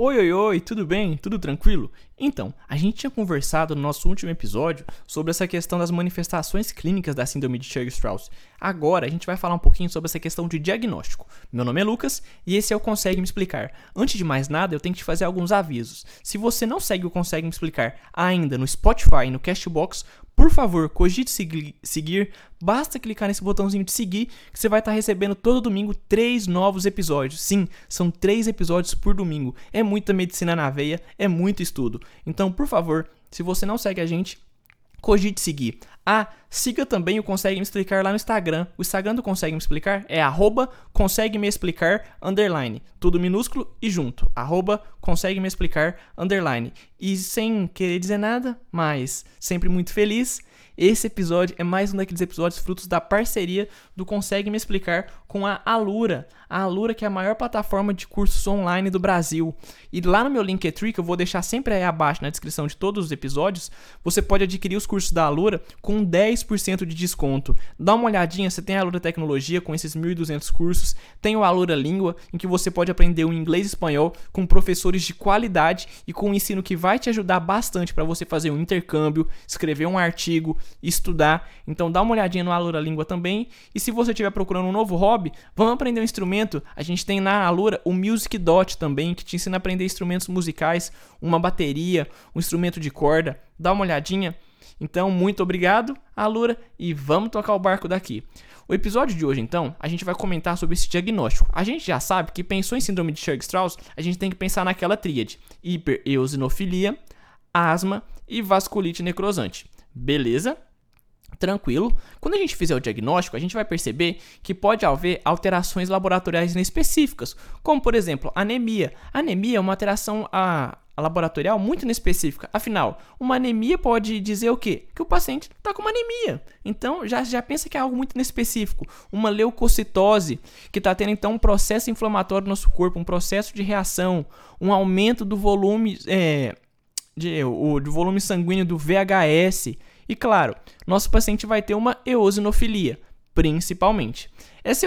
Oi, oi, oi, tudo bem? Tudo tranquilo? Então, a gente tinha conversado no nosso último episódio sobre essa questão das manifestações clínicas da síndrome de Churg-Strauss. Agora, a gente vai falar um pouquinho sobre essa questão de diagnóstico. Meu nome é Lucas e esse é o Consegue Me Explicar. Antes de mais nada, eu tenho que te fazer alguns avisos. Se você não segue o Consegue Me Explicar ainda no Spotify e no Castbox, por favor, cogite seguir, basta clicar nesse botãozinho de seguir que você vai estar recebendo todo domingo três novos episódios. Sim, são três episódios por domingo. É muita medicina na veia, é muito estudo. Então, por favor, se você não segue a gente, cogite seguir. Ah, siga também o Consegue Me Explicar lá no Instagram. O Instagram do Consegue Me Explicar é arroba consegue me explicar underline. Tudo minúsculo e junto. Arroba consegue me explicar underline. E sem querer dizer nada, mas sempre muito feliz. Esse episódio é mais um daqueles episódios frutos da parceria do Consegue Me Explicar com a Alura. A Alura que é a maior plataforma de cursos online do Brasil. E lá no meu Linktree, que eu vou deixar sempre aí abaixo na descrição de todos os episódios, você pode adquirir os cursos da Alura com 10% de desconto. Dá uma olhadinha, você tem a Alura Tecnologia com esses 1.200 cursos, tem o Alura Língua, em que você pode aprender o inglês e espanhol com professores de qualidade e com um ensino que vai te ajudar bastante para você fazer um intercâmbio, escrever um artigo, estudar. Então dá uma olhadinha no Alura Língua também. E se você estiver procurando um novo hobby, vamos aprender um instrumento instrumento, a gente tem na Alura o Music Dot também, que te ensina a aprender instrumentos musicais, uma bateria, um instrumento de corda. Dá uma olhadinha. Então, muito obrigado, Alura, e vamos tocar o barco daqui. O episódio de hoje, então, a gente vai comentar sobre esse diagnóstico. A gente já sabe que pensou em síndrome de Churg-Strauss, a gente tem que pensar naquela tríade: hipereosinofilia, asma e vasculite necrosante. Beleza? Tranquilo. Quando a gente fizer o diagnóstico, a gente vai perceber que pode haver alterações laboratoriais inespecíficas, como por exemplo, anemia. anemia é uma alteração a, a laboratorial muito inespecífica. Afinal, uma anemia pode dizer o quê? Que o paciente está com uma anemia. Então, já, já pensa que é algo muito inespecífico. Uma leucocitose, que está tendo então um processo inflamatório no nosso corpo, um processo de reação, um aumento do volume, é, de, o, do volume sanguíneo do VHS e claro, nosso paciente vai ter uma eosinofilia, principalmente. Essa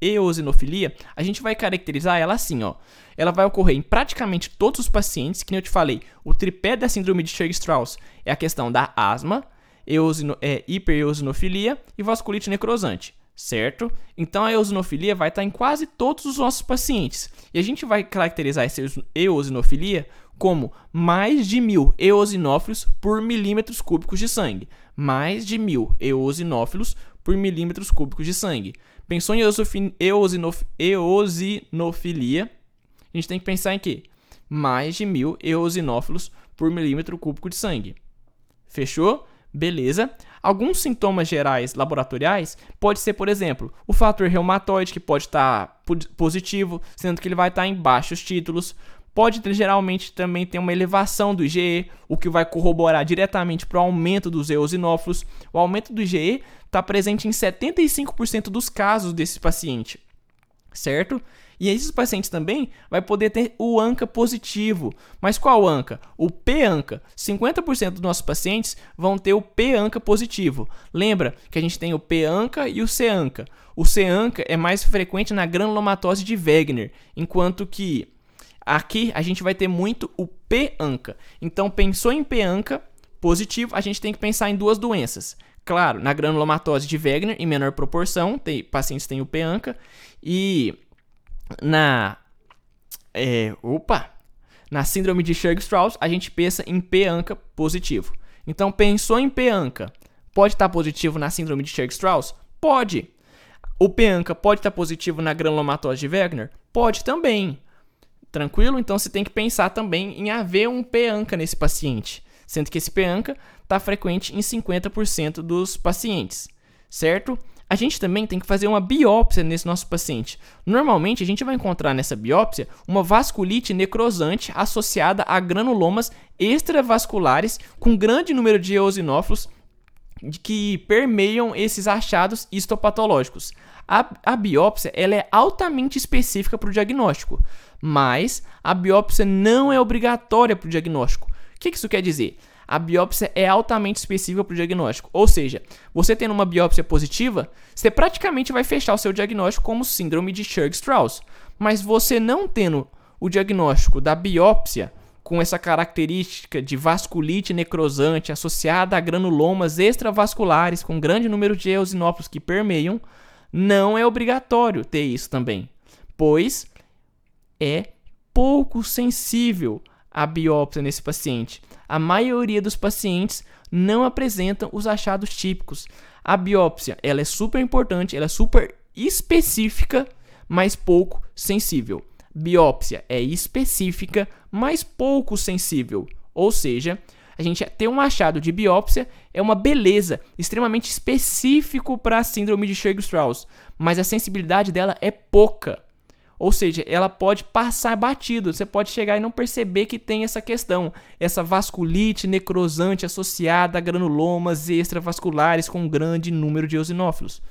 eosinofilia, a gente vai caracterizar ela assim, ó. Ela vai ocorrer em praticamente todos os pacientes, que nem eu te falei, o tripé da síndrome de Churg-Strauss é a questão da asma, eosino, é, hipereosinofilia e vasculite necrosante certo? Então a eosinofilia vai estar em quase todos os nossos pacientes. E a gente vai caracterizar essa eosinofilia como mais de mil eosinófilos por milímetros cúbicos de sangue. Mais de mil eosinófilos por milímetros cúbicos de sangue. Pensou em eosinof eosinofilia, a gente tem que pensar em quê? Mais de mil eosinófilos por milímetro cúbico de sangue. Fechou? Beleza. Alguns sintomas gerais laboratoriais pode ser, por exemplo, o fator reumatoide, que pode estar tá positivo, sendo que ele vai estar tá em baixos títulos. Pode geralmente também ter uma elevação do IgE, o que vai corroborar diretamente para o aumento dos eosinófilos. O aumento do IgE está presente em 75% dos casos desse paciente, certo? E esses pacientes também vai poder ter o ANCA positivo. Mas qual ANCA? O P-ANCA. 50% dos nossos pacientes vão ter o P-ANCA positivo. Lembra que a gente tem o P-ANCA e o C-ANCA. O C-ANCA é mais frequente na granulomatose de Wegener, enquanto que aqui a gente vai ter muito o P-ANCA. Então, pensou em P-ANCA positivo, a gente tem que pensar em duas doenças. Claro, na granulomatose de Wegener, em menor proporção, tem, pacientes têm o P-ANCA, e na. É, opa! Na síndrome de Churg-Strauss, a gente pensa em P-ANCA positivo. Então, pensou em P-ANCA, pode estar positivo na síndrome de Churg-Strauss? Pode. O P-ANCA pode estar positivo na granulomatose de Wegener? Pode também. Tranquilo? Então, você tem que pensar também em haver um P-ANCA nesse paciente, sendo que esse P-ANCA está frequente em 50% dos pacientes, certo? A gente também tem que fazer uma biópsia nesse nosso paciente. Normalmente, a gente vai encontrar nessa biópsia uma vasculite necrosante associada a granulomas extravasculares com grande número de eosinófilos que permeiam esses achados histopatológicos. A, a biópsia ela é altamente específica para o diagnóstico, mas a biópsia não é obrigatória para o diagnóstico. O que isso quer dizer? A biópsia é altamente específica para o diagnóstico. Ou seja, você tendo uma biópsia positiva, você praticamente vai fechar o seu diagnóstico como síndrome de Churg-Strauss. Mas você não tendo o diagnóstico da biópsia com essa característica de vasculite necrosante associada a granulomas extravasculares com grande número de eosinófilos que permeiam, não é obrigatório ter isso também, pois é pouco sensível a biópsia nesse paciente. A maioria dos pacientes não apresentam os achados típicos. A biópsia, ela é super importante, ela é super específica, mas pouco sensível. Biópsia é específica, mas pouco sensível. Ou seja, a gente ter um achado de biópsia é uma beleza, extremamente específico para a síndrome de Churg-Strauss, mas a sensibilidade dela é pouca. Ou seja, ela pode passar batido, você pode chegar e não perceber que tem essa questão, essa vasculite necrosante associada a granulomas extravasculares com grande número de eosinófilos.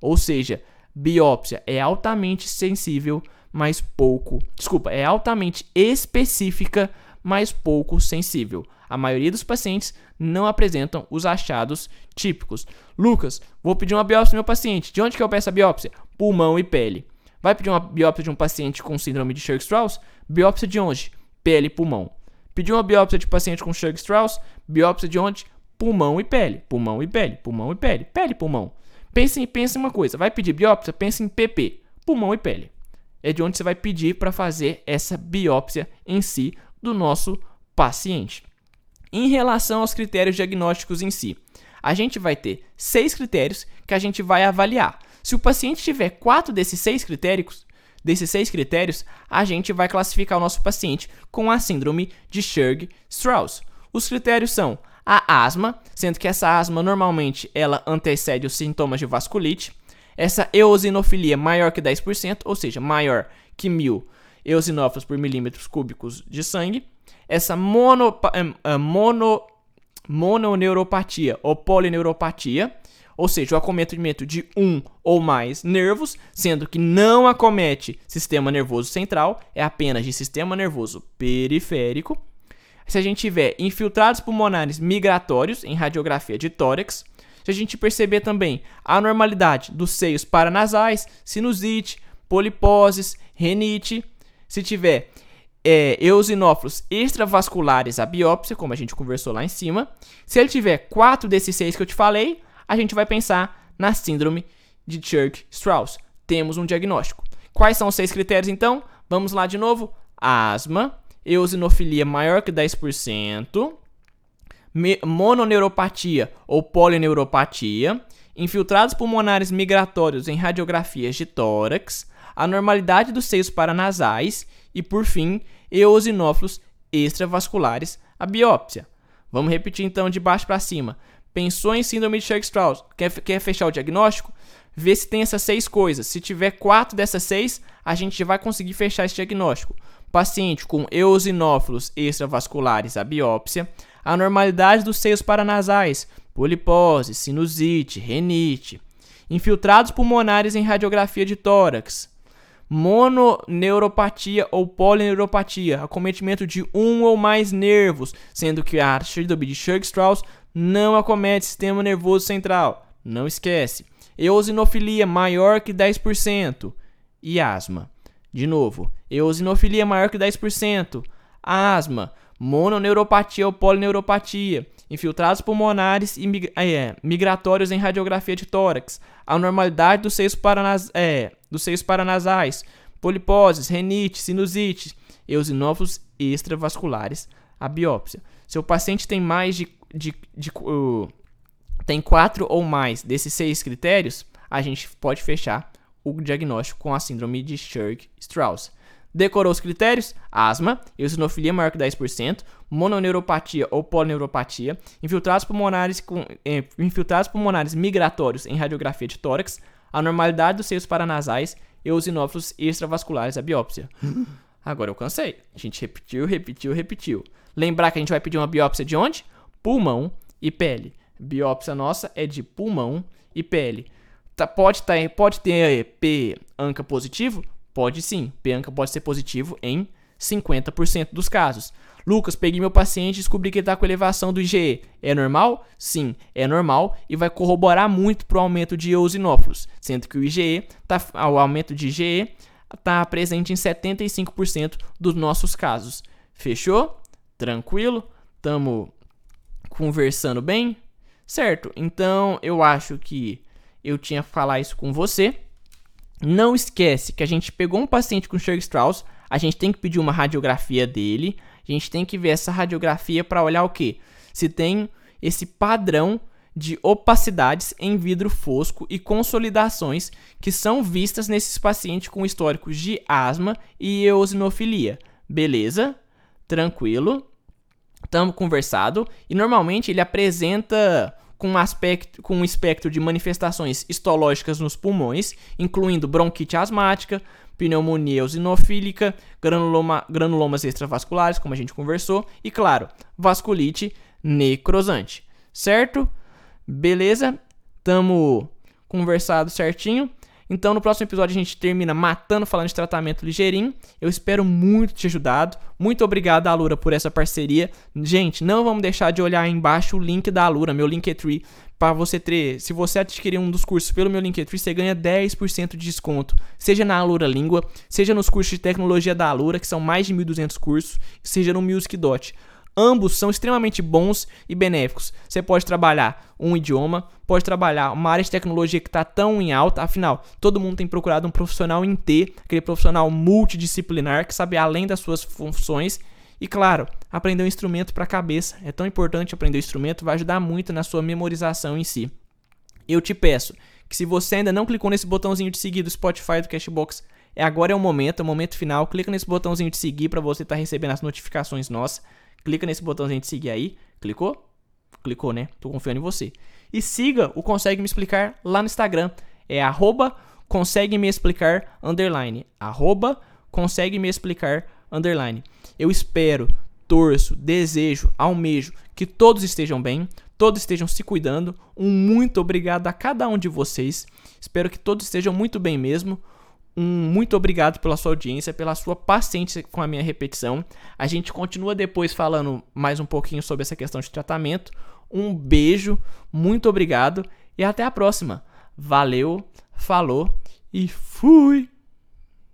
Ou seja, biópsia é altamente sensível, mas pouco, desculpa, é altamente específica, mas pouco sensível. A maioria dos pacientes não apresentam os achados típicos. Lucas, vou pedir uma biópsia do meu paciente. De onde que eu peço a biópsia? Pulmão e pele. Vai pedir uma biópsia de um paciente com síndrome de Churg-Strauss? Biópsia de onde? Pele e pulmão. Pedir uma biópsia de paciente com Churg-Strauss? Biópsia de onde? Pulmão e pele. Pulmão e pele. Pulmão e pele. Pele e pulmão. Pense em, pense em uma coisa. Vai pedir biópsia? Pense em PP. Pulmão e pele. É de onde você vai pedir para fazer essa biópsia em si do nosso paciente. Em relação aos critérios diagnósticos em si, a gente vai ter seis critérios que a gente vai avaliar. Se o paciente tiver quatro desses seis critérios, desses seis critérios, a gente vai classificar o nosso paciente com a síndrome de Churg-Strauss. Os critérios são a asma, sendo que essa asma normalmente ela antecede os sintomas de vasculite, essa eosinofilia maior que 10%, ou seja, maior que 1000 eosinófilos por milímetros cúbicos de sangue, essa mono, uh, mono, mononeuropatia ou polineuropatia, ou seja, o acometimento de um ou mais nervos, sendo que não acomete sistema nervoso central, é apenas de sistema nervoso periférico. Se a gente tiver infiltrados pulmonares migratórios em radiografia de tórax, se a gente perceber também a anormalidade dos seios paranasais, sinusite, poliposes, renite, se tiver é, eosinófilos extravasculares a biópsia, como a gente conversou lá em cima, se ele tiver quatro desses seis que eu te falei, a gente vai pensar na síndrome de Churg-Strauss. Temos um diagnóstico. Quais são os seis critérios então? Vamos lá de novo: asma, eosinofilia maior que 10%, mononeuropatia ou polineuropatia, infiltrados pulmonares migratórios em radiografias de tórax, anormalidade dos seios paranasais e, por fim, eosinófilos extravasculares, a biópsia. Vamos repetir então de baixo para cima. Pensou em síndrome de Churg-Strauss, quer, quer fechar o diagnóstico? Vê se tem essas seis coisas. Se tiver quatro dessas seis, a gente vai conseguir fechar esse diagnóstico. Paciente com eosinófilos extravasculares, a biópsia. Anormalidade dos seios paranasais, polipose, sinusite, renite. Infiltrados pulmonares em radiografia de tórax. Mononeuropatia ou polineuropatia, acometimento de um ou mais nervos, sendo que a síndrome de Churg-Strauss não acomete sistema nervoso central. Não esquece. Eosinofilia maior que 10%. E asma. De novo, eosinofilia maior que 10%. Asma, mononeuropatia ou polineuropatia, infiltrados pulmonares e mig é, migratórios em radiografia de tórax, anormalidade dos seios, é, dos seios paranasais, poliposes, renite, sinusite, eosinófilos extravasculares, a biópsia. Seu paciente tem mais de de, de uh, tem quatro ou mais desses seis critérios, a gente pode fechar o diagnóstico com a síndrome de Churg-Strauss. Decorou os critérios? Asma, eosinofilia maior que 10%, mononeuropatia ou polineuropatia, infiltrados pulmonares, com, eh, infiltrados pulmonares migratórios em radiografia de tórax, anormalidade dos seios paranasais, eosinófilos extravasculares à biópsia. Agora eu cansei. A gente repetiu, repetiu, repetiu. Lembrar que a gente vai pedir uma biópsia de onde? Pulmão e pele. Biópsia nossa é de pulmão e pele. Tá, pode, tá, pode ter P ANCA positivo? Pode sim. P ANCA pode ser positivo em 50% dos casos. Lucas, peguei meu paciente e descobri que ele está com elevação do IgE. É normal? Sim, é normal e vai corroborar muito para o aumento de eosinófilos, sendo que o IgE, tá, o aumento de IgE está presente em 75% dos nossos casos. Fechou? Tranquilo? Tamo conversando bem? Certo? Então eu acho que eu tinha que falar isso com você. Não esquece que a gente pegou um paciente com Sherg Strauss, a gente tem que pedir uma radiografia dele, a gente tem que ver essa radiografia para olhar o que? Se tem esse padrão de opacidades em vidro fosco e consolidações que são vistas nesses pacientes com históricos de asma e eosinofilia. Beleza? Tranquilo? Estamos conversado e normalmente ele apresenta com um, aspecto, com um espectro de manifestações histológicas nos pulmões, incluindo bronquite asmática, pneumonia eosinofílica, granuloma, granulomas extravasculares, como a gente conversou, e claro, vasculite necrosante. Certo? Beleza? Tamo conversado certinho. Então, no próximo episódio, a gente termina matando falando de tratamento ligeirinho. Eu espero muito te ajudado. Muito obrigado, Alura, por essa parceria. Gente, não vamos deixar de olhar aí embaixo o link da Alura, meu Linktree, para você ter. Se você adquirir um dos cursos pelo meu Linktree, você ganha 10% de desconto. Seja na Alura Língua, seja nos cursos de tecnologia da Alura, que são mais de 1.200 cursos, seja no Music Dot. Ambos são extremamente bons e benéficos. Você pode trabalhar um idioma, pode trabalhar uma área de tecnologia que está tão em alta, afinal, todo mundo tem procurado um profissional em T, aquele profissional multidisciplinar que sabe além das suas funções. E claro, aprender um instrumento para a cabeça. É tão importante aprender o instrumento, vai ajudar muito na sua memorização em si. Eu te peço que se você ainda não clicou nesse botãozinho de seguir do Spotify do Cashbox, é agora é o momento, é o momento final. Clica nesse botãozinho de seguir para você estar tá recebendo as notificações nossas clica nesse botãozinho de seguir aí. Clicou? Clicou, né? Tô confiando em você. E siga o Consegue Me Explicar lá no Instagram. É arroba consegue me explicar underline. Arroba consegue me explicar underline. Eu espero, torço, desejo, almejo que todos estejam bem, todos estejam se cuidando. Um muito obrigado a cada um de vocês. Espero que todos estejam muito bem mesmo. Um muito obrigado pela sua audiência, pela sua paciência com a minha repetição. A gente continua depois falando mais um pouquinho sobre essa questão de tratamento. Um beijo, muito obrigado e até a próxima. Valeu, falou e fui!